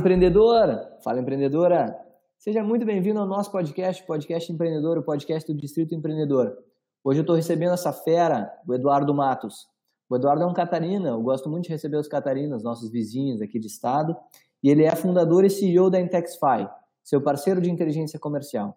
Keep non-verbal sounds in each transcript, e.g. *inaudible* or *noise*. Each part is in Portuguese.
empreendedor! Fala, empreendedora! Seja muito bem-vindo ao nosso podcast, Podcast Empreendedor, o podcast do Distrito Empreendedor. Hoje eu estou recebendo essa fera, o Eduardo Matos. O Eduardo é um catarina, eu gosto muito de receber os catarinas, nossos vizinhos aqui de estado, e ele é fundador e CEO da Intexify, seu parceiro de inteligência comercial.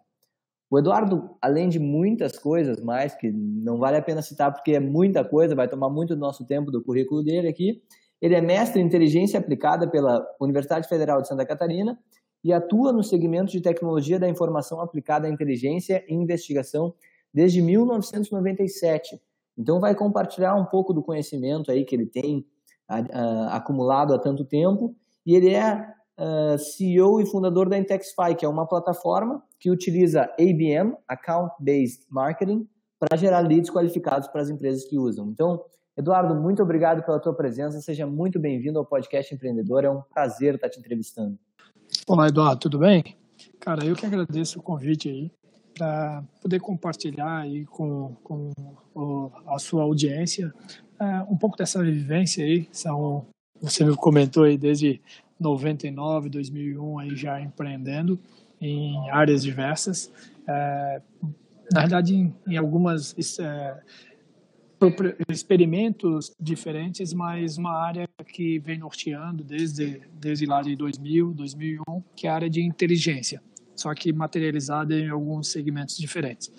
O Eduardo, além de muitas coisas mais, que não vale a pena citar porque é muita coisa, vai tomar muito do nosso tempo do currículo dele aqui, ele é mestre em inteligência aplicada pela Universidade Federal de Santa Catarina e atua no segmento de tecnologia da informação aplicada à inteligência e investigação desde 1997. Então vai compartilhar um pouco do conhecimento aí que ele tem uh, acumulado há tanto tempo e ele é uh, CEO e fundador da Intexify, que é uma plataforma que utiliza ABM, Account Based Marketing, para gerar leads qualificados para as empresas que usam. Então, Eduardo, muito obrigado pela tua presença. Seja muito bem-vindo ao podcast Empreendedor. É um prazer estar te entrevistando. Olá, Eduardo, tudo bem? Cara, eu que agradeço o convite aí para poder compartilhar aí com, com a sua audiência é, um pouco dessa vivência aí. São, você me comentou aí desde 99, 2001 aí já empreendendo em áreas diversas. É, na verdade, em, em algumas é, experimentos diferentes, mas uma área que vem norteando desde, desde lá de 2000, 2001, que é a área de inteligência, só que materializada em alguns segmentos diferentes.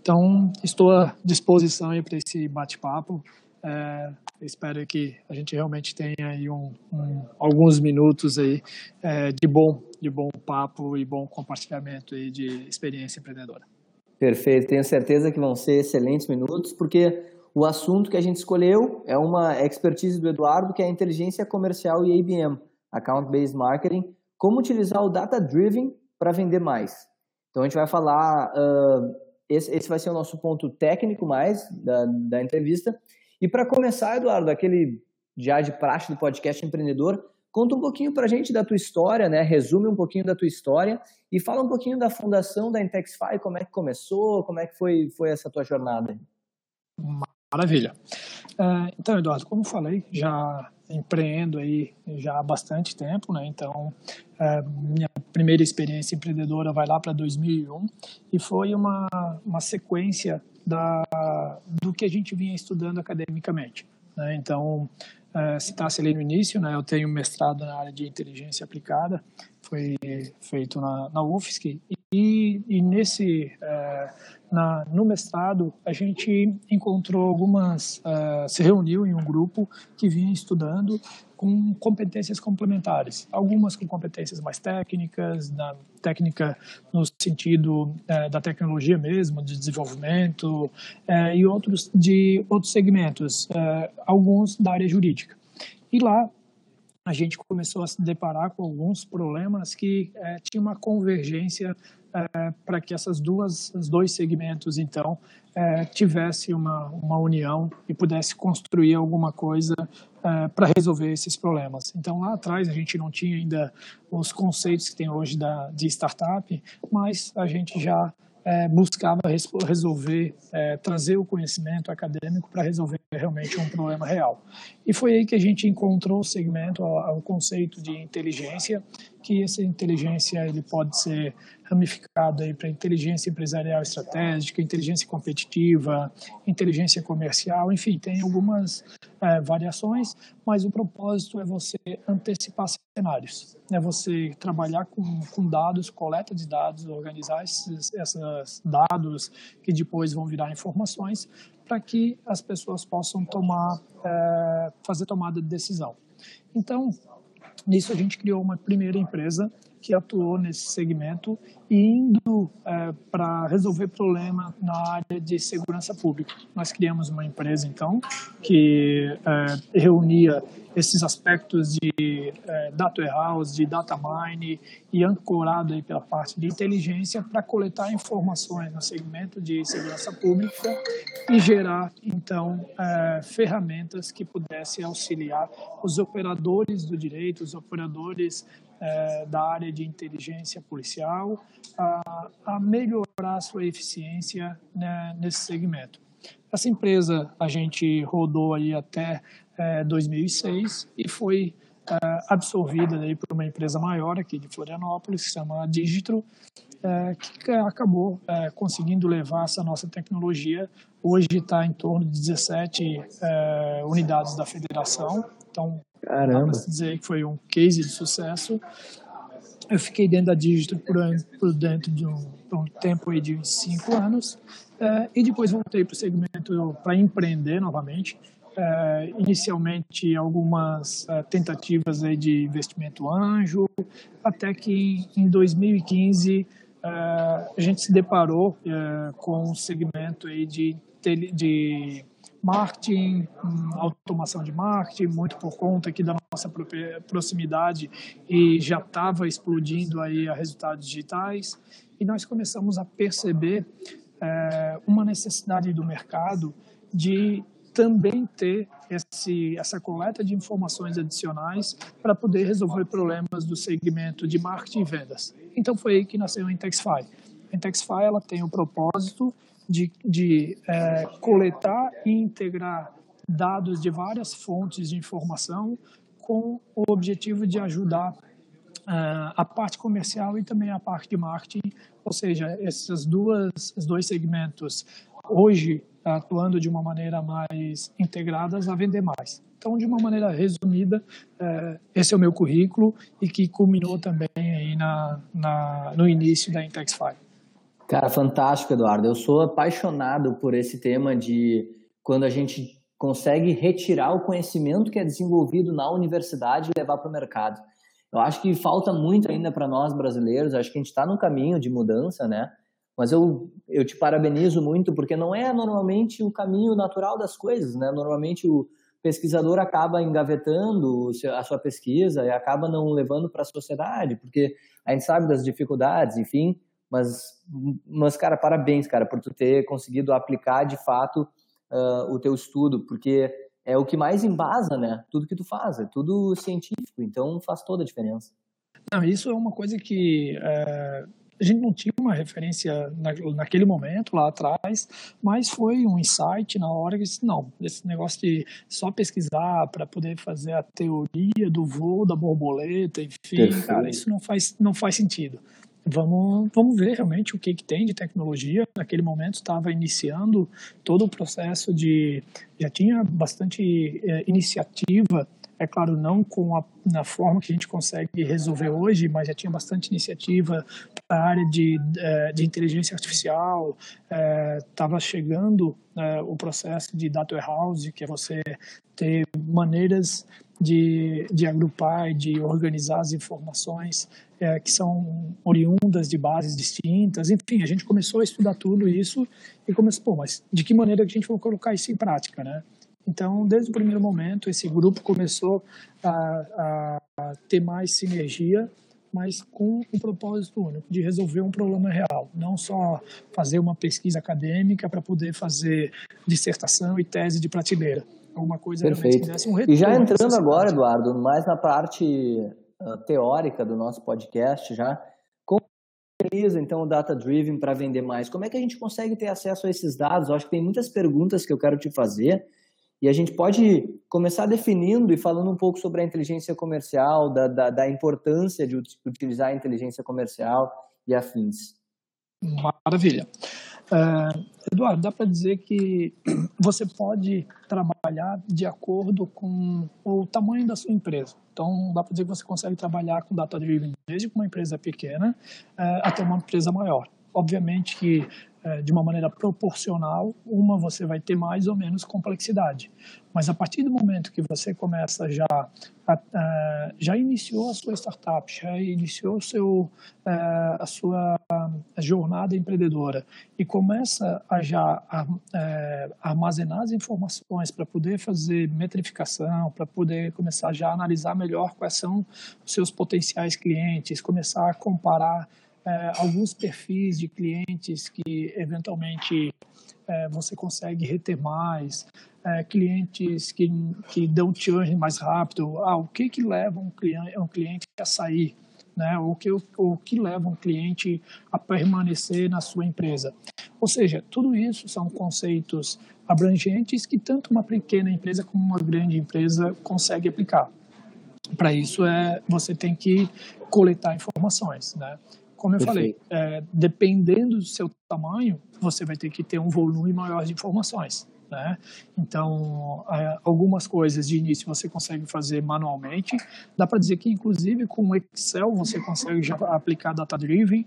Então, estou à disposição para esse bate-papo. É, espero que a gente realmente tenha aí um, um, alguns minutos aí é, de bom de bom papo e bom compartilhamento aí de experiência empreendedora. Perfeito, tenho certeza que vão ser excelentes minutos, porque o assunto que a gente escolheu é uma expertise do Eduardo, que é a inteligência comercial e ABM, Account Based Marketing, como utilizar o Data Driven para vender mais. Então a gente vai falar, uh, esse, esse, vai ser o nosso ponto técnico mais da, da entrevista. E para começar, Eduardo, aquele já de praxe do podcast empreendedor, conta um pouquinho para a gente da tua história, né? Resume um pouquinho da tua história e fala um pouquinho da fundação da Intexify, como é que começou, como é que foi, foi essa tua jornada. Maravilha. É, então, Eduardo, como falei, já empreendo aí já há bastante tempo, né? Então, é, minha primeira experiência empreendedora vai lá para 2001 e foi uma, uma sequência da, do que a gente vinha estudando academicamente. Né? Então, é, citasse ali no início, né? Eu tenho mestrado na área de inteligência aplicada, foi feito na, na UFSC e, nesse é, na, no mestrado, a gente encontrou algumas, uh, se reuniu em um grupo que vinha estudando com competências complementares, algumas com competências mais técnicas, na técnica no sentido uh, da tecnologia mesmo, de desenvolvimento, uh, e outros de outros segmentos, alguns da área jurídica. E lá a gente começou a se deparar com alguns problemas que tinha uma convergência é, para que essas duas, os dois segmentos, então, é, tivesse uma, uma união e pudesse construir alguma coisa é, para resolver esses problemas. Então, lá atrás, a gente não tinha ainda os conceitos que tem hoje da, de startup, mas a gente já é, buscava resolver, é, trazer o conhecimento acadêmico para resolver realmente um problema real. E foi aí que a gente encontrou o segmento, o, o conceito de inteligência, que essa inteligência ele pode ser ramificado aí para inteligência empresarial estratégica, inteligência competitiva, inteligência comercial, enfim, tem algumas é, variações, mas o propósito é você antecipar cenários, é você trabalhar com, com dados, coleta de dados, organizar esses, esses dados que depois vão virar informações para que as pessoas possam tomar, é, fazer tomada de decisão. Então, nisso a gente criou uma primeira empresa que atuou nesse segmento indo é, para resolver problema na área de segurança pública. Nós criamos uma empresa, então, que é, reunia esses aspectos de é, data warehouse, de data mine e ancorado aí pela parte de inteligência para coletar informações no segmento de segurança pública e gerar, então, é, ferramentas que pudessem auxiliar os operadores do direito, os operadores é, da área de inteligência policial a, a melhorar sua eficiência né, nesse segmento. Essa empresa a gente rodou aí até é, 2006 e foi absorvida aí por uma empresa maior aqui de Florianópolis, que se chama Digitro, que acabou conseguindo levar essa nossa tecnologia. Hoje está em torno de 17 unidades da federação, então Caramba. dá dizer que foi um case de sucesso. Eu fiquei dentro da Digitro por, por dentro de um, por um tempo aí de cinco anos e depois voltei para o segmento para empreender novamente Uh, inicialmente algumas uh, tentativas aí de investimento anjo, até que em 2015 uh, a gente se deparou com um segmento aí de, de marketing, um, automação de marketing, muito por conta aqui da nossa proximidade e já estava explodindo aí a resultados digitais e nós começamos a perceber uma necessidade do mercado de também ter esse, essa coleta de informações adicionais para poder resolver problemas do segmento de marketing e vendas. Então foi aí que nasceu a Intexify. A Intexify ela tem o propósito de, de é, coletar e integrar dados de várias fontes de informação com o objetivo de ajudar Uh, a parte comercial e também a parte de marketing, ou seja, esses duas, esses dois segmentos hoje atuando de uma maneira mais integradas a vender mais. Então, de uma maneira resumida, é, esse é o meu currículo e que culminou também aí na, na no início da Intexify. Cara, fantástico, Eduardo. Eu sou apaixonado por esse tema de quando a gente consegue retirar o conhecimento que é desenvolvido na universidade e levar para o mercado. Eu acho que falta muito ainda para nós brasileiros. Acho que a gente está no caminho de mudança, né? Mas eu, eu te parabenizo muito, porque não é normalmente o caminho natural das coisas, né? Normalmente o pesquisador acaba engavetando a sua pesquisa e acaba não levando para a sociedade, porque a gente sabe das dificuldades, enfim, mas, mas, cara, parabéns, cara, por tu ter conseguido aplicar de fato uh, o teu estudo, porque é o que mais embasa, né? Tudo que tu faz, é tudo científico, então faz toda a diferença. Não, isso é uma coisa que é, a gente não tinha uma referência na, naquele momento, lá atrás, mas foi um insight na hora que disse, não, esse negócio de só pesquisar para poder fazer a teoria do voo da borboleta, enfim, Perfeito. cara, isso não faz, não faz sentido. Vamos, vamos ver realmente o que, que tem de tecnologia. Naquele momento estava iniciando todo o processo de. Já tinha bastante é, iniciativa é claro, não com a na forma que a gente consegue resolver hoje, mas já tinha bastante iniciativa para a área de, eh, de inteligência artificial, estava eh, chegando eh, o processo de data warehouse, que é você ter maneiras de, de agrupar e de organizar as informações é, que são oriundas de bases distintas. Enfim, a gente começou a estudar tudo isso e começou, pô, mas de que maneira que a gente vai colocar isso em prática, né? Então, desde o primeiro momento, esse grupo começou a, a ter mais sinergia, mas com um propósito único, de resolver um problema real. Não só fazer uma pesquisa acadêmica para poder fazer dissertação e tese de prateleira. Alguma coisa Perfeito. que desse um retorno. E já entrando agora, Eduardo, mais na parte uh, teórica do nosso podcast, já como utiliza então o data driven para vender mais? Como é que a gente consegue ter acesso a esses dados? Eu acho que tem muitas perguntas que eu quero te fazer e a gente pode começar definindo e falando um pouco sobre a inteligência comercial, da, da, da importância de utilizar a inteligência comercial e afins. Maravilha. Uh, Eduardo, dá para dizer que você pode trabalhar de acordo com o tamanho da sua empresa. Então, dá para dizer que você consegue trabalhar com data driven desde uma empresa pequena uh, até uma empresa maior. Obviamente que é, de uma maneira proporcional, uma você vai ter mais ou menos complexidade. Mas a partir do momento que você começa já a, já iniciou a sua startup, já iniciou seu, a, a sua jornada empreendedora e começa a já é, armazenar as informações para poder fazer metrificação, para poder começar já a analisar melhor quais são os seus potenciais clientes, começar a comparar é, alguns perfis de clientes que eventualmente é, você consegue reter mais, é, clientes que, que dão churn mais rápido, ah, o que que leva um cliente, um cliente a sair, né? o, que, o que leva um cliente a permanecer na sua empresa. Ou seja, tudo isso são conceitos abrangentes que tanto uma pequena empresa como uma grande empresa consegue aplicar. Para isso é você tem que coletar informações, né? Como eu Perfeito. falei, é, dependendo do seu tamanho, você vai ter que ter um volume maior de informações. Né? Então, é, algumas coisas de início você consegue fazer manualmente. Dá para dizer que, inclusive, com o Excel você consegue já aplicar data driven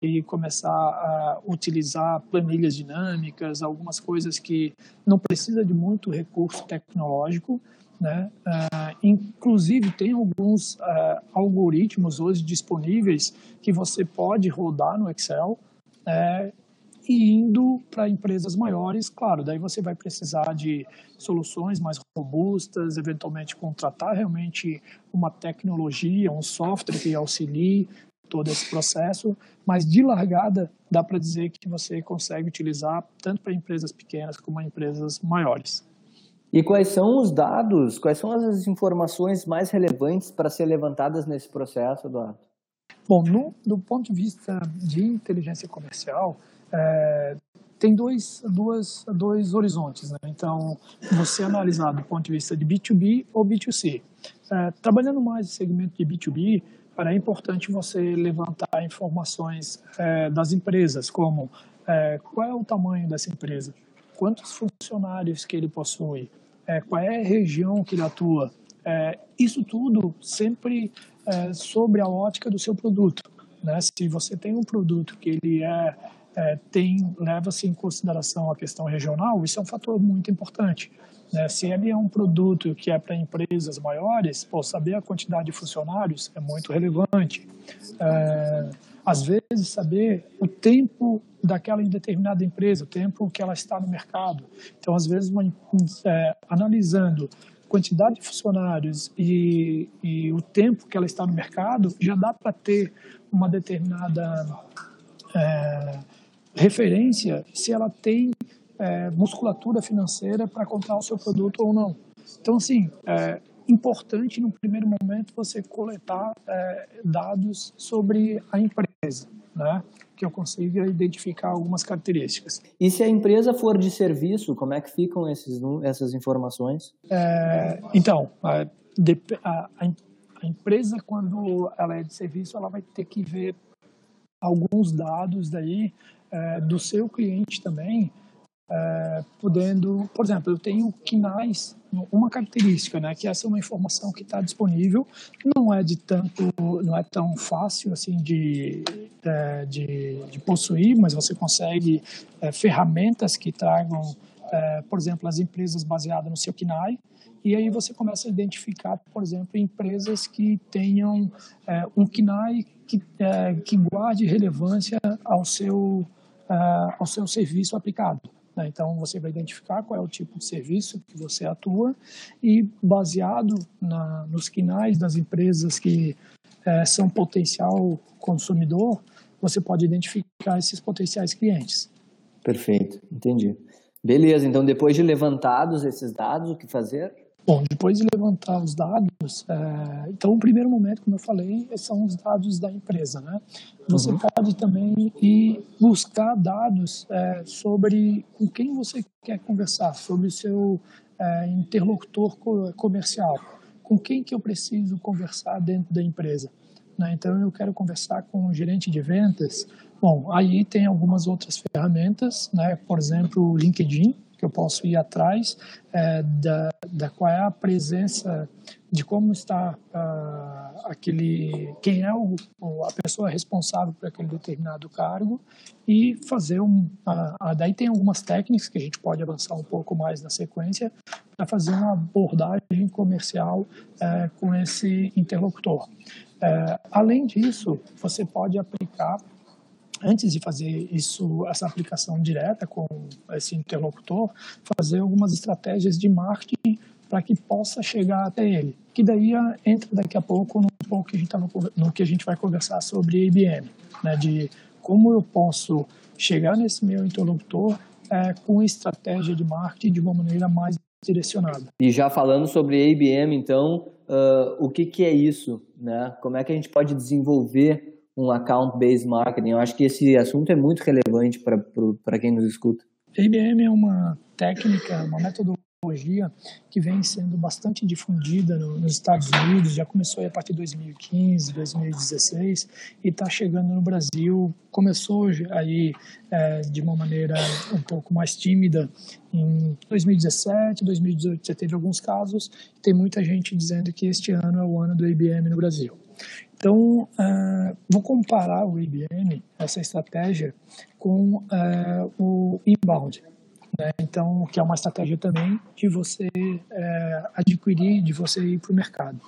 e começar a utilizar planilhas dinâmicas, algumas coisas que não precisa de muito recurso tecnológico, né? Uh, inclusive, tem alguns uh, algoritmos hoje disponíveis que você pode rodar no Excel uh, e indo para empresas maiores, claro, daí você vai precisar de soluções mais robustas, eventualmente contratar realmente uma tecnologia, um software que auxilie todo esse processo, mas de largada dá para dizer que você consegue utilizar tanto para empresas pequenas como empresas maiores. E quais são os dados, quais são as informações mais relevantes para ser levantadas nesse processo, Eduardo? Bom, no, do ponto de vista de inteligência comercial, é, tem dois, duas, dois horizontes. Né? Então, você analisar do ponto de vista de B2B ou B2C. É, trabalhando mais no segmento de B2B, é importante você levantar informações é, das empresas, como é, qual é o tamanho dessa empresa, quantos funcionários que ele possui, é, qual é a região que ele atua. É, isso tudo sempre é, sobre a ótica do seu produto. Né? Se você tem um produto que ele é é, tem leva-se em consideração a questão regional, isso é um fator muito importante. Né? Se ele é um produto que é para empresas maiores, pô, saber a quantidade de funcionários é muito relevante. É, às vezes, saber o tempo daquela determinada empresa, o tempo que ela está no mercado. Então, às vezes, uma, é, analisando quantidade de funcionários e, e, o tempo que ela está no mercado, já dá para ter uma determinada é, referência se ela tem é, musculatura financeira para comprar o seu produto ou não. Então, assim, é importante no primeiro momento você coletar é, dados sobre a empresa, né? que eu consiga identificar algumas características. E se a empresa for de serviço, como é que ficam esses, essas informações? É, então, a, a, a empresa, quando ela é de serviço, ela vai ter que ver alguns dados daí é, do seu cliente também, é, podendo, por exemplo, eu tenho quinais, uma característica, né, que essa é uma informação que está disponível, não é de tanto, não é tão fácil assim de, é, de, de, possuir, mas você consegue é, ferramentas que tragam, é, por exemplo, as empresas baseadas no seu KINAI, e aí você começa a identificar, por exemplo, empresas que tenham é, um KINAI que, é, que guarde relevância ao seu ao seu serviço aplicado. Né? Então, você vai identificar qual é o tipo de serviço que você atua e, baseado na, nos quinais das empresas que uh, são potencial consumidor, você pode identificar esses potenciais clientes. Perfeito, entendi. Beleza, então depois de levantados esses dados, o que fazer? Bom, depois de levantar os dados, é, então o primeiro momento, como eu falei, são os dados da empresa, né? Você uhum. pode também ir buscar dados é, sobre com quem você quer conversar, sobre o seu é, interlocutor comercial, com quem que eu preciso conversar dentro da empresa. Né? Então eu quero conversar com o gerente de vendas. Bom, aí tem algumas outras ferramentas, né? Por exemplo, o LinkedIn, que eu posso ir atrás é, da, da qual é a presença de como está uh, aquele quem é o, a pessoa responsável por aquele determinado cargo e fazer um uh, daí tem algumas técnicas que a gente pode avançar um pouco mais na sequência para fazer uma abordagem comercial uh, com esse interlocutor. É, além disso você pode aplicar antes de fazer isso, essa aplicação direta com esse interlocutor, fazer algumas estratégias de marketing para que possa chegar até ele. Que daí entra daqui a pouco no pouco que a gente tava, no que a gente vai conversar sobre IBM, né, de como eu posso chegar nesse meu interlocutor é, com estratégia de marketing de uma maneira mais direcionada. E já falando sobre IBM, então, uh, o que, que é isso? Né? Como é que a gente pode desenvolver um account-based marketing. Eu acho que esse assunto é muito relevante para quem nos escuta. IBM é uma técnica, uma metodologia que vem sendo bastante difundida no, nos Estados Unidos, já começou a partir de 2015, 2016 e está chegando no Brasil. Começou aí é, de uma maneira um pouco mais tímida em 2017, 2018 já teve alguns casos. Tem muita gente dizendo que este ano é o ano do IBM no Brasil. Então, uh, vou comparar o IBM, essa estratégia, com uh, o inbound. Né? Então, que é uma estratégia também de você uh, adquirir, de você ir para o mercado.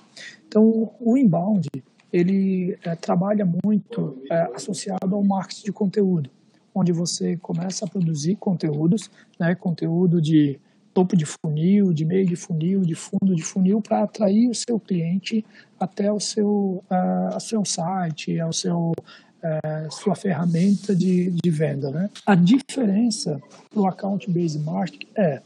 Então, o inbound, ele trabalha muito associado ao marketing de conteúdo, onde você começa a produzir conteúdos, né? conteúdo de topo de funil, de meio de funil, de fundo de funil, para atrair o seu cliente até o seu, uh, seu site, ao seu, uh, sua ferramenta de, de venda. Né? A diferença para o account-based marketing é,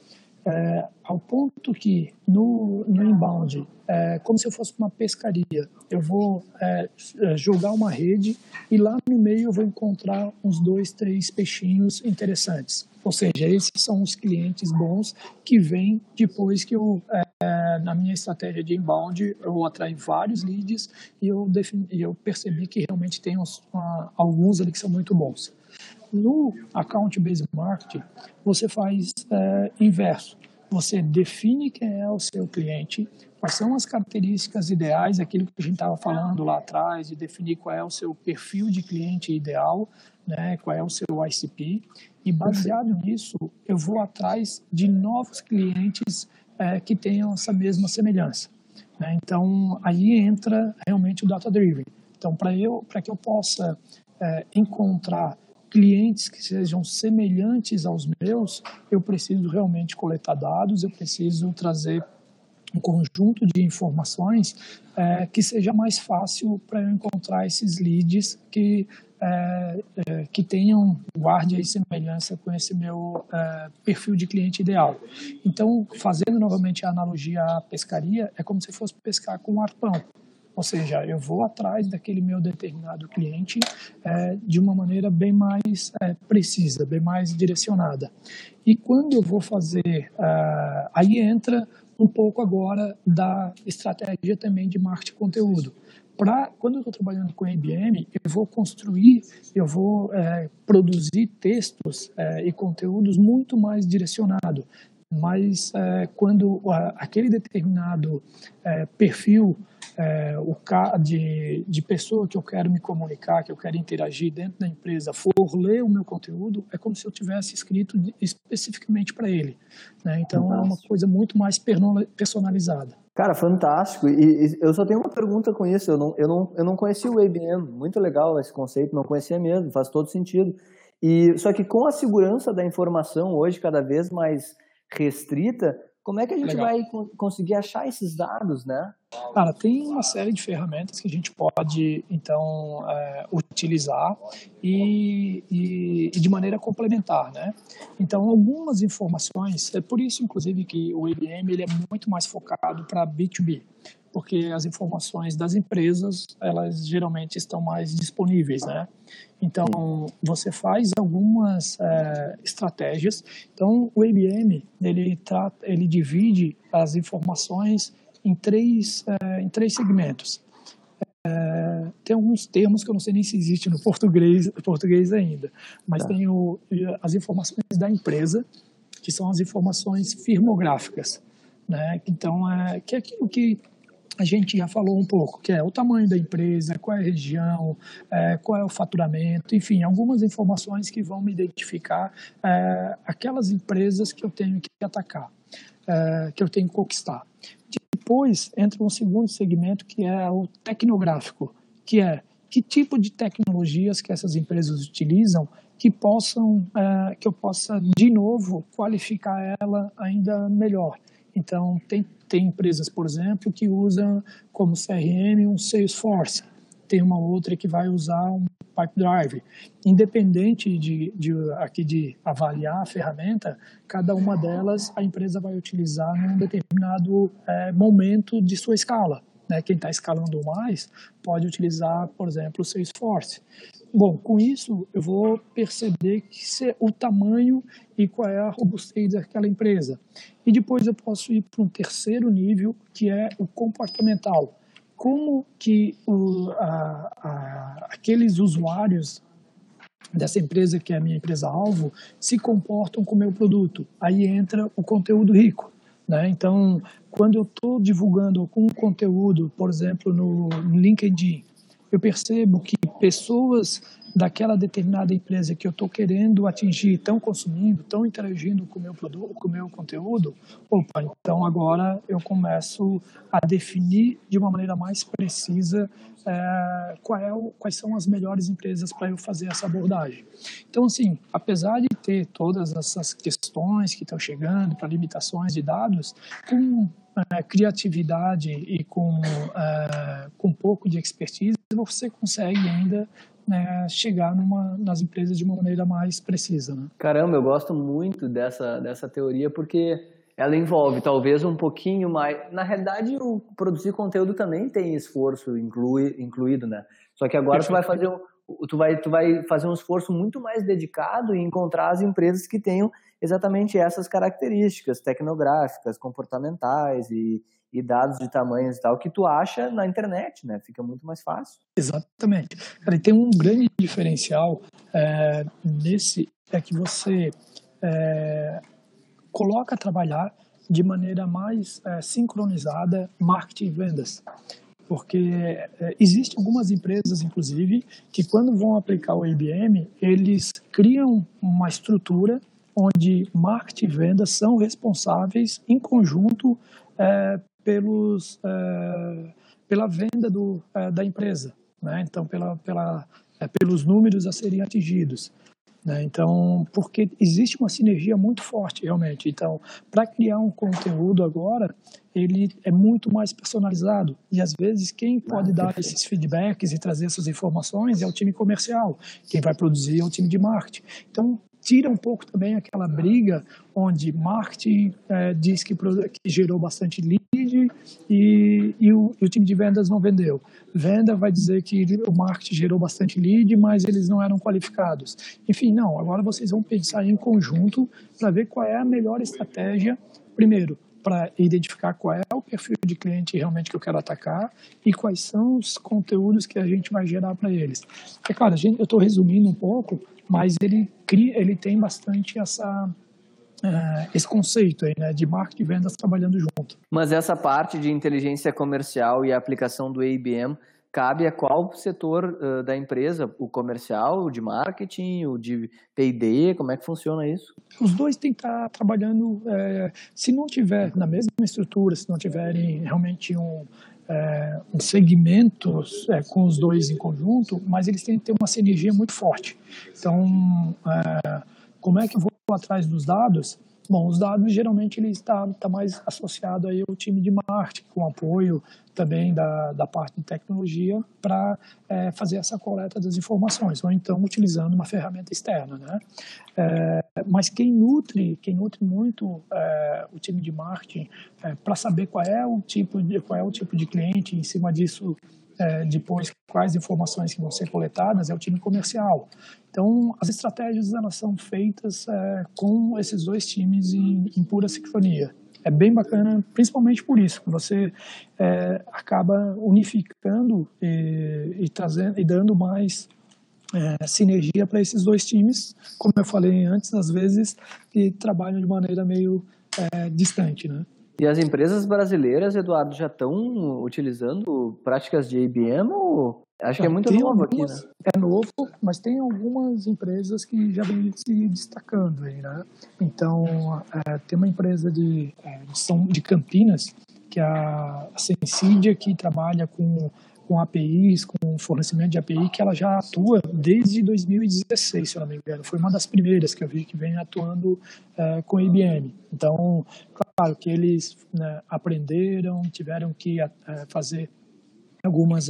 é, ao ponto que no, no inbound, é como se eu fosse uma pescaria, eu vou é, é jogar uma rede e lá no meio eu vou encontrar uns dois, três peixinhos interessantes. Ou seja, esses são os clientes bons que vêm depois que eu, é, na minha estratégia de inbound, eu atraí vários leads e eu, defini, eu percebi que realmente tem uns, uh, alguns ali que são muito bons. No Account-Based Marketing, você faz é, inverso. Você define quem é o seu cliente, quais são as características ideais, aquilo que a gente estava falando lá atrás, de definir qual é o seu perfil de cliente ideal, né, qual é o seu ICP, e baseado nisso, eu vou atrás de novos clientes é, que tenham essa mesma semelhança. Né? Então, aí entra realmente o data driven. Então, para eu, para que eu possa é, encontrar clientes que sejam semelhantes aos meus, eu preciso realmente coletar dados, eu preciso trazer um conjunto de informações é, que seja mais fácil para eu encontrar esses leads que é, é, que tenham guarde aí semelhança com esse meu é, perfil de cliente ideal. Então, fazendo novamente a analogia à pescaria, é como se fosse pescar com um arpão. Ou seja, eu vou atrás daquele meu determinado cliente é, de uma maneira bem mais é, precisa, bem mais direcionada. E quando eu vou fazer, é, aí entra um pouco agora da estratégia também de marketing conteúdo para quando eu estou trabalhando com IBM, eu vou construir, eu vou é, produzir textos é, e conteúdos muito mais direcionado. Mas é, quando aquele determinado é, perfil é, o de, de pessoa que eu quero me comunicar, que eu quero interagir dentro da empresa, for ler o meu conteúdo, é como se eu tivesse escrito especificamente para ele. Né? Então Fantástico. é uma coisa muito mais personalizada. Cara, fantástico. E, e, eu só tenho uma pergunta com isso. Eu não, eu, não, eu não conhecia o ABM. Muito legal esse conceito, não conhecia mesmo, faz todo sentido. E Só que com a segurança da informação hoje cada vez mais restrita, como é que a gente Legal. vai conseguir achar esses dados, né? Cara, tem uma série de ferramentas que a gente pode, então, é, utilizar e, e, e, de maneira complementar, né? Então, algumas informações, é por isso, inclusive, que o IBM ele é muito mais focado para B2B porque as informações das empresas elas geralmente estão mais disponíveis, né? Então você faz algumas é, estratégias. Então o IBM ele trata, ele divide as informações em três é, em três segmentos. É, tem alguns termos que eu não sei nem se existe no português português ainda, mas tá. tem o, as informações da empresa que são as informações firmográficas, né? Então é que é aquilo que a gente já falou um pouco, que é o tamanho da empresa, qual é a região, é, qual é o faturamento, enfim, algumas informações que vão me identificar é, aquelas empresas que eu tenho que atacar, é, que eu tenho que conquistar. Depois entra um segundo segmento que é o tecnográfico, que é que tipo de tecnologias que essas empresas utilizam que possam é, que eu possa de novo qualificar ela ainda melhor. Então tem tem empresas, por exemplo, que usam como CRM um Salesforce. Tem uma outra que vai usar um Pipedrive. Independente de, de, aqui de avaliar a ferramenta, cada uma delas a empresa vai utilizar num determinado é, momento de sua escala. né, quem está escalando mais pode utilizar, por exemplo, o Salesforce. Bom, com isso eu vou perceber que o tamanho e qual é a robustez daquela empresa. E depois eu posso ir para um terceiro nível, que é o comportamental. Como que o, a, a, aqueles usuários dessa empresa, que é a minha empresa-alvo, se comportam com o meu produto. Aí entra o conteúdo rico. Né? Então, quando eu estou divulgando algum conteúdo, por exemplo, no LinkedIn, eu percebo que pessoas daquela determinada empresa que eu estou querendo atingir estão consumindo, estão interagindo com o meu produto, com o meu conteúdo, opa, então agora eu começo a definir de uma maneira mais precisa é, é o, quais são as melhores empresas para eu fazer essa abordagem. Então, assim, apesar de ter todas essas questões que estão chegando para limitações de dados, com é, criatividade e com, é, com um pouco de expertise, você consegue ainda né, chegar numa, nas empresas de uma maneira mais precisa. Né? Caramba, eu gosto muito dessa, dessa teoria porque ela envolve talvez um pouquinho mais. Na realidade, o produzir conteúdo também tem esforço inclui, incluído, né? Só que agora tu vai fazer um, tu vai, tu vai fazer um esforço muito mais dedicado em encontrar as empresas que tenham exatamente essas características tecnográficas, comportamentais e, e dados de tamanhos e tal, que tu acha na internet, né? Fica muito mais fácil. Exatamente. Cara, e tem um grande diferencial é, nesse, é que você é, coloca a trabalhar de maneira mais é, sincronizada marketing e vendas. Porque é, existem algumas empresas, inclusive, que quando vão aplicar o IBM, eles criam uma estrutura onde marketing e vendas são responsáveis em conjunto é, pelos, é, pela venda do, é, da empresa, né? então pela, pela, é, pelos números a serem atingidos. Né? Então, porque existe uma sinergia muito forte, realmente. Então, para criar um conteúdo agora, ele é muito mais personalizado. E às vezes quem pode ah, dar esses feedbacks e trazer essas informações é o time comercial. Quem vai produzir é o time de marketing. Então, tira um pouco também aquela briga onde marketing é, diz que, que, gerou bastante lead e, e, o, e, o, time de vendas não vendeu. Venda vai dizer que o marketing gerou bastante lead, mas eles não eram qualificados. Enfim, não, agora vocês vão pensar em conjunto para ver qual é a melhor estratégia. Primeiro, para identificar qual é o perfil de cliente realmente que eu quero atacar e quais são os conteúdos que a gente vai gerar para eles. É claro, gente, eu estou resumindo um pouco, mas ele cria, ele tem bastante essa uh, esse conceito aí, né, de marketing e vendas trabalhando junto. Mas essa parte de inteligência comercial e a aplicação do IBM cabe a qual setor uh, da empresa? O comercial, o de marketing, o de P&D? Como é que funciona isso? Os dois têm que estar trabalhando, é, se não tiver na mesma estrutura, se não tiverem realmente um, é, um segmento é, com os dois em conjunto, mas eles têm que ter uma sinergia muito forte. Então, é, como é que eu vou atrás dos dados? Bom, os dados geralmente ele está, está mais associado aí ao time de marketing, com apoio também da, da parte de tecnologia para é, fazer essa coleta das informações, ou então utilizando uma ferramenta externa, né? É, mas quem nutre, quem nutre muito é, o time de marketing é, para saber qual é o tipo de qual é o tipo de cliente, em cima disso é, depois quais informações que vão ser coletadas é o time comercial. Então, as estratégias elas são feitas é, com esses dois times em, em, pura sincronia. É bem bacana, principalmente por isso, que você é, acaba unificando e, e, trazendo e dando mais é, sinergia para esses dois times, como eu falei antes, às vezes que trabalham de maneira meio é, distante, né? E as empresas brasileiras, Eduardo, já estão utilizando práticas de IBM ou Acho que é muito tem novo algumas, aqui, né? É novo, mas tem algumas empresas que já vêm se destacando aí, né? Então, é, tem uma empresa de, é, de, São, de Campinas, que é a Sensidia, que trabalha com, com APIs, com fornecimento de API, que ela já atua desde 2016, se eu não me engano. Foi uma das primeiras que eu vi que vem atuando é, com IBM. Então, claro que eles né, aprenderam, tiveram que é, fazer algumas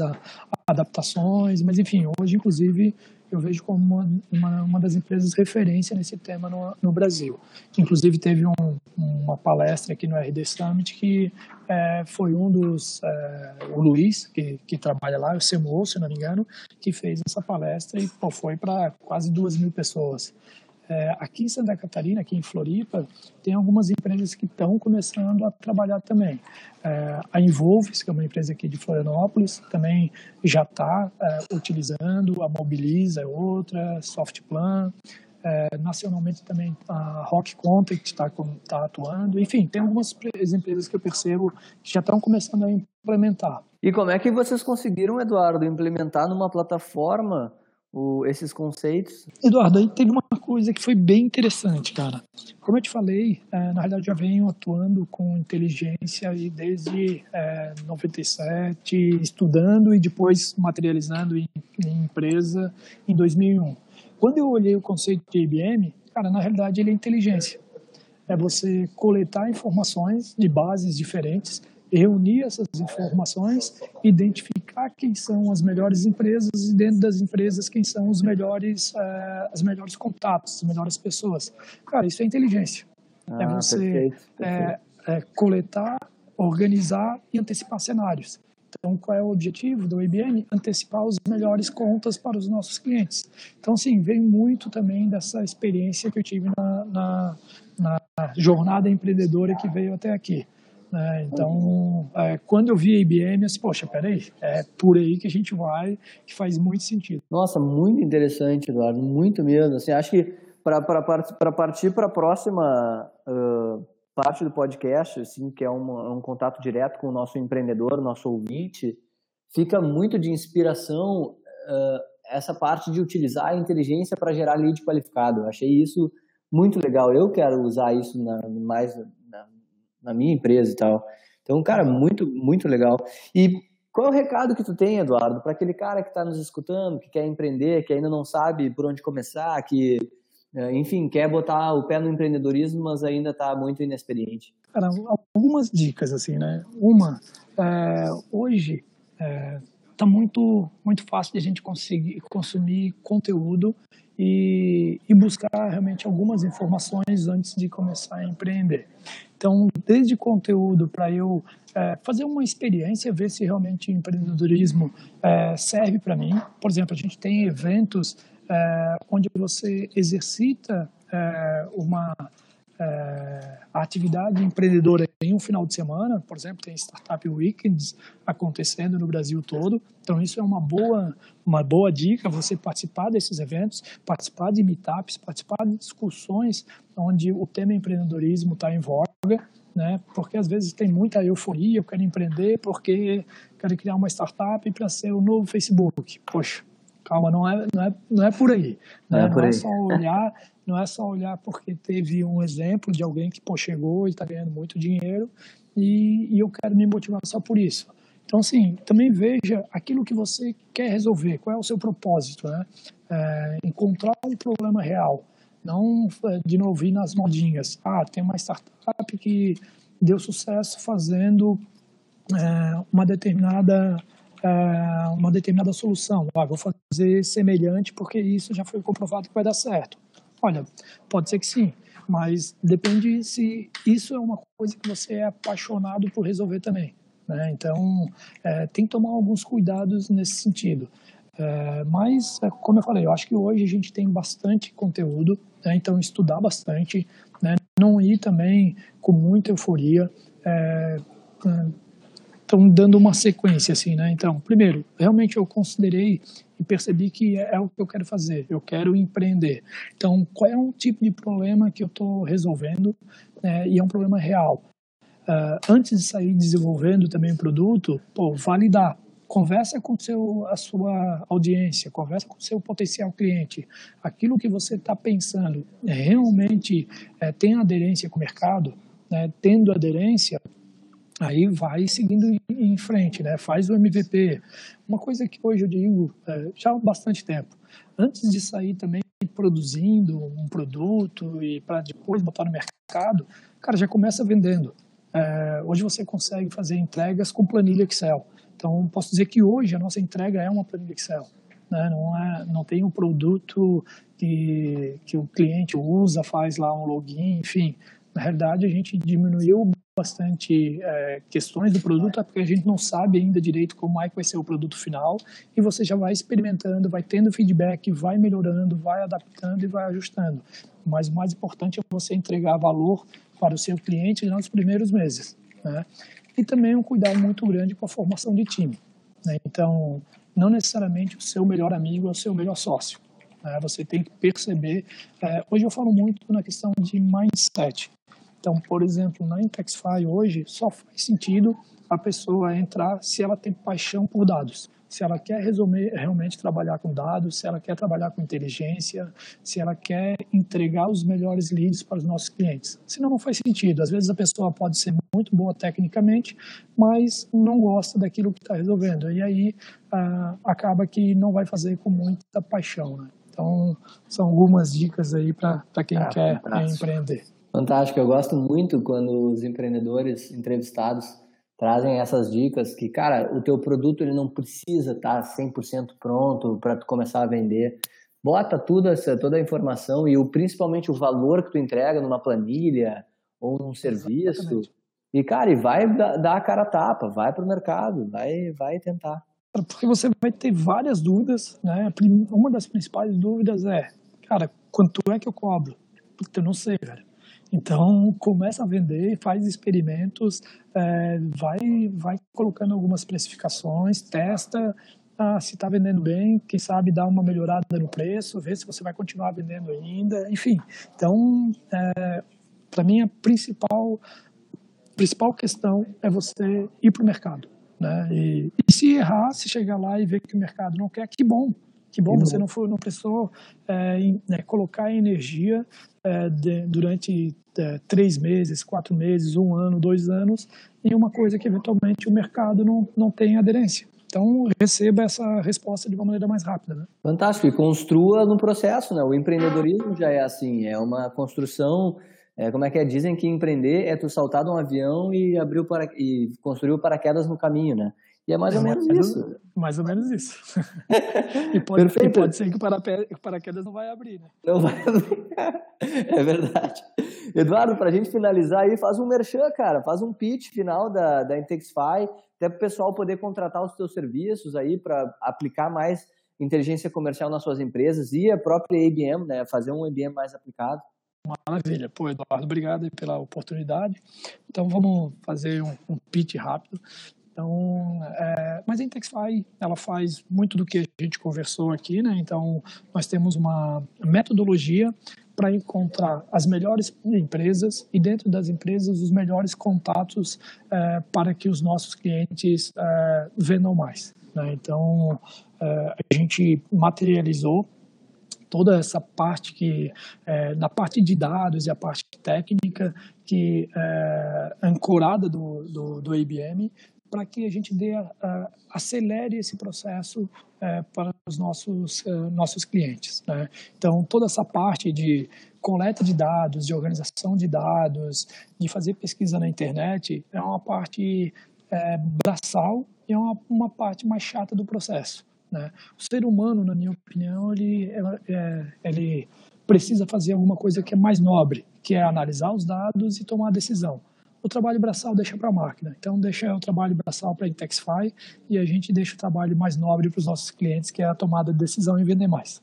adaptações, mas enfim, hoje inclusive eu vejo como uma, uma, uma das empresas referência nesse tema no, no Brasil. Inclusive, teve um, uma palestra aqui no RD Summit que é, foi um dos, é, o Luiz, que, que trabalha lá, o CMO, se não me engano, que fez essa palestra e pô, foi para quase duas mil pessoas. É, aqui em Santa Catarina, aqui em Floripa, tem algumas empresas que estão começando a trabalhar também. É, a Involves, que é uma empresa aqui de Florianópolis, também já está é, utilizando, a Mobiliza é outra, Softplan, é, nacionalmente também a Rock Contact está tá atuando. Enfim, tem algumas empresas que eu percebo que já estão começando a implementar. E como é que vocês conseguiram, Eduardo, implementar numa plataforma o, esses conceitos? Eduardo, aí teve uma coisa que foi bem interessante, cara. Como eu te falei, é, na realidade já venho atuando com inteligência aí desde é, 97, estudando e depois materializando em, em empresa em 2001. Quando eu olhei o conceito de IBM, cara, na realidade ele é inteligência. É você coletar informações de bases diferentes reunir essas informações, identificar quem são as melhores empresas e dentro das empresas quem são os melhores, uh, as melhores contatos, as melhores pessoas. Cara, isso é inteligência. É ah, é você perfeito, perfeito. É, é coletar, organizar e antecipar cenários. Então, qual é o objetivo do IBM? Antecipar as melhores contas para os nossos clientes. Então, sim, vem muito também dessa experiência que eu tive na, na, na jornada empreendedora que veio até aqui. Né? Então, é, quando eu vi a IBM, eu disse, poxa, peraí, é por aí que a gente vai, que faz muito sentido. Nossa, muito interessante, Eduardo, muito mesmo. Assim, acho que para partir para a próxima uh, parte do podcast, assim, que é um, um contato direto com o nosso empreendedor, nosso ouvinte, fica muito de inspiração uh, essa parte de utilizar a inteligência para gerar lead qualificado. Eu achei isso muito legal. Eu quero usar isso na, mais na minha empresa e tal. Então, cara, muito, muito legal. E qual é o recado que tu tem, Eduardo, para aquele cara que está nos escutando, que quer empreender, que ainda não sabe por onde começar, que, eh, enfim, quer botar o pé no empreendedorismo, mas ainda está muito inexperiente? Cara, algumas dicas, assim, né? Uma, é, hoje é, tá muito, muito fácil de a gente conseguir consumir conteúdo e, e buscar realmente algumas informações antes de começar a empreender. Então, desde conteúdo para eu é, fazer uma experiência, ver se realmente empreendedorismo é, serve para mim. Por exemplo, a gente tem eventos é, onde você exercita é, uma é, atividade empreendedora em um final de semana, por exemplo, tem Startup Weekends acontecendo no Brasil todo. Então isso é uma boa, uma boa dica, você participar desses eventos, participar de meetups, participar de discussões onde o tema empreendedorismo está em voga, né? Porque às vezes tem muita euforia, eu quero empreender porque quero criar uma startup para ser o novo Facebook. Poxa, calma, não é, não é, não é por aí. Não, né? é, por não é só olhar *laughs* não é só olhar porque teve um exemplo de alguém que pô, chegou e está ganhando muito dinheiro e, e eu quero me motivar só por isso. Então, assim, também veja aquilo que você quer resolver, qual é o seu propósito, né? É, encontrar um problema real, não, é, de novo, ir nas modinhas. Ah, tem uma startup que deu sucesso fazendo é, uma determinada é, uma determinada solução. Ah, vou fazer semelhante porque isso já foi comprovado que vai dar certo. Olha, pode ser que sim, mas depende se isso é uma coisa que você é apaixonado por resolver também. Né? Então, é, tem que tomar alguns cuidados nesse sentido. É, mas, é, como eu falei, eu acho que hoje a gente tem bastante conteúdo, né? então estudar bastante, né? não ir também com muita euforia. É, estão dando uma sequência assim, né? Então, primeiro, realmente eu considerei e percebi que é, é o que eu quero fazer, eu quero empreender. Então, qual é um tipo de problema que eu estou resolvendo né? e é um problema real? Uh, antes de sair desenvolvendo também o produto, pô, validar. Conversa com seu, a sua audiência, conversa com o seu potencial cliente. Aquilo que você está pensando realmente é, tem aderência com o mercado? Né? Tendo aderência, aí vai seguindo em frente, né? faz o MVP. Uma coisa que hoje eu digo é, já há bastante tempo, antes de sair também produzindo um produto e para depois botar no mercado, cara, já começa vendendo. É, hoje você consegue fazer entregas com planilha Excel. Então, posso dizer que hoje a nossa entrega é uma planilha Excel. né? não, é, não tem um produto que, que o cliente usa, faz lá um login, enfim. Na realidade, a gente diminuiu bastante é, questões do produto, é porque a gente não sabe ainda direito como é que vai ser o produto final, e você já vai experimentando, vai tendo feedback, vai melhorando, vai adaptando e vai ajustando. Mas o mais importante é você entregar valor para o seu cliente nos primeiros meses. Né? E também um cuidado muito grande com a formação de time. Né? Então, não necessariamente o seu melhor amigo é o seu melhor sócio. Né? Você tem que perceber. É, hoje eu falo muito na questão de mindset. Então, por exemplo, na Intexify hoje só faz sentido a pessoa entrar se ela tem paixão por dados, se ela quer resolver, realmente trabalhar com dados, se ela quer trabalhar com inteligência, se ela quer entregar os melhores leads para os nossos clientes. Senão não faz sentido. Às vezes a pessoa pode ser muito boa tecnicamente, mas não gosta daquilo que está resolvendo. E aí ah, acaba que não vai fazer com muita paixão. Né? Então, são algumas dicas aí para quem ah, quer empreender. Fantástico, eu gosto muito quando os empreendedores entrevistados trazem essas dicas que, cara, o teu produto ele não precisa estar 100% pronto para tu começar a vender. Bota tudo essa, toda a informação e o, principalmente o valor que tu entrega numa planilha ou num serviço. Exatamente. E, cara, e vai dar a cara a tapa, vai para o mercado, vai, vai tentar. Porque você vai ter várias dúvidas, né? Uma das principais dúvidas é, cara, quanto é que eu cobro? Puta, eu não sei, velho. Então, começa a vender, faz experimentos, é, vai, vai colocando algumas precificações, testa ah, se está vendendo bem, quem sabe dá uma melhorada no preço, vê se você vai continuar vendendo ainda, enfim. Então, é, para mim, a principal, principal questão é você ir para o mercado. Né? E, e, se errar, se chegar lá e ver que o mercado não quer, que bom, que bom, você não, foi, não precisou é, né, colocar energia é, de, durante é, três meses, quatro meses, um ano, dois anos, em uma coisa que eventualmente o mercado não, não tem aderência. Então, receba essa resposta de uma maneira mais rápida. Né? Fantástico. E construa no processo. Né? O empreendedorismo já é assim, é uma construção. É, como é que é? Dizem que empreender é tu saltar de um avião e abrir para, e construir o paraquedas no caminho, né? E é mais é ou menos mais isso. Mais ou menos isso. *laughs* e, pode, e, pode, ser que o paraquedas não vai abrir, né? Não vai abrir. *laughs* é verdade. Eduardo, para a gente finalizar aí, faz um merchan, cara. Faz um pitch final da, da Intexify, até para o pessoal poder contratar os seus serviços aí para aplicar mais inteligência comercial nas suas empresas e a própria IBM, né? Fazer um IBM mais aplicado. Maravilha. Pô, Eduardo, obrigado pela oportunidade. Então, vamos fazer um, um pitch rápido. Então, é, mas a Intexify, ela faz muito do que a gente conversou aqui, né? Então, nós temos uma metodologia para encontrar as melhores empresas e dentro das empresas os melhores contatos é, para que os nossos clientes é, vendam mais. Né? Então, é, a gente materializou toda essa parte que é, na parte de dados e a parte técnica que é ancorada do, do, do IBM para que a gente dê, uh, acelere esse processo uh, para os nossos, uh, nossos clientes. Né? Então, toda essa parte de coleta de dados, de organização de dados, de fazer pesquisa na internet, é uma parte braçal e é uma, uma parte mais chata do processo. Né? O ser humano, na minha opinião, ele, é, ele precisa fazer alguma coisa que é mais nobre, que é analisar os dados e tomar a decisão o trabalho braçal deixa para a máquina. Então, deixa o trabalho braçal para a Intexify e a gente deixa o trabalho mais nobre para os nossos clientes, que é a tomada de decisão e vender mais.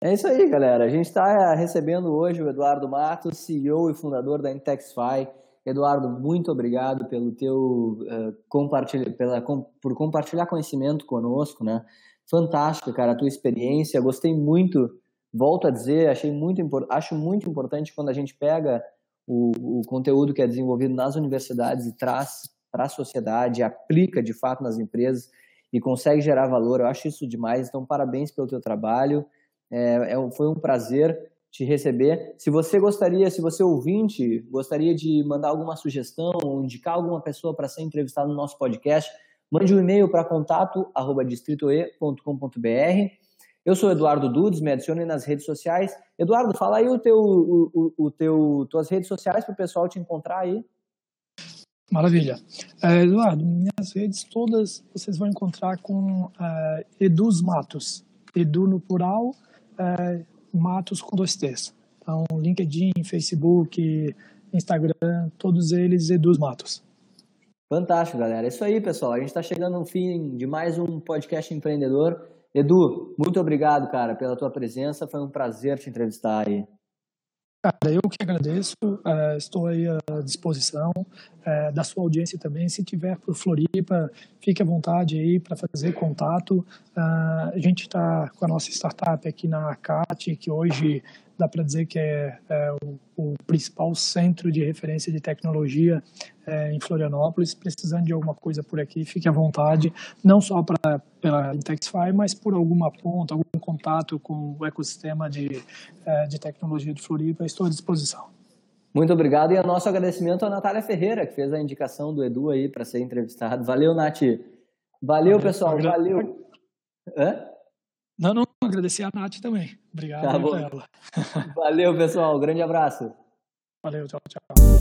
É isso aí, galera. A gente está recebendo hoje o Eduardo Matos, CEO e fundador da Intexify. Eduardo, muito obrigado pelo teu uh, compartilha, pela, com, por compartilhar conhecimento conosco, né? Fantástico, cara, a tua experiência. Gostei muito. Volto a dizer, achei muito acho muito importante quando a gente pega o, o conteúdo que é desenvolvido nas universidades e traz para a sociedade, aplica de fato nas empresas e consegue gerar valor. Eu acho isso demais. Então, parabéns pelo teu trabalho. É, é, foi um prazer te receber. Se você gostaria, se você ouvinte, gostaria de mandar alguma sugestão ou indicar alguma pessoa para ser entrevistada no nosso podcast, mande um e-mail para contato@distritoe.com.br eu sou Eduardo Dudes, me adicione nas redes sociais. Eduardo, fala aí o teu, o, o teu, tuas redes sociais para o pessoal te encontrar aí. Maravilha. É, Eduardo, minhas redes todas vocês vão encontrar com uh, Eduz Matos. Edu no plural, é, Matos com dois T's. Então, LinkedIn, Facebook, Instagram, todos eles Edu Matos. Fantástico, galera. É isso aí, pessoal. A gente está chegando no fim de mais um podcast empreendedor. Edu, muito obrigado, cara, pela tua presença. Foi um prazer te entrevistar aí. Cara, eu que agradeço, uh, estou aí à disposição uh, da sua audiência também. Se tiver por Floripa, fique à vontade aí para fazer contato. Uh, a gente está com a nossa startup aqui na CAT, que hoje dá para dizer que é, é o, o, principal centro de referência de tecnologia é, em Florianópolis. Precisando de alguma coisa por aqui, fique à vontade, não só pra, pela Intexify, mas por alguma ponta, algum contato com o ecossistema de, é, de tecnologia de Floripa, estou à disposição. Muito obrigado e o nosso agradecimento à Natália Ferreira, que fez a indicação do Edu aí para ser entrevistado. Valeu, Nath. Valeu, pessoal. Valeu. Hã? Não, não, agradecer a Nath também. Obrigado tá ela. *laughs* Valeu, pessoal. grande abraço. Valeu, tchau, tchau.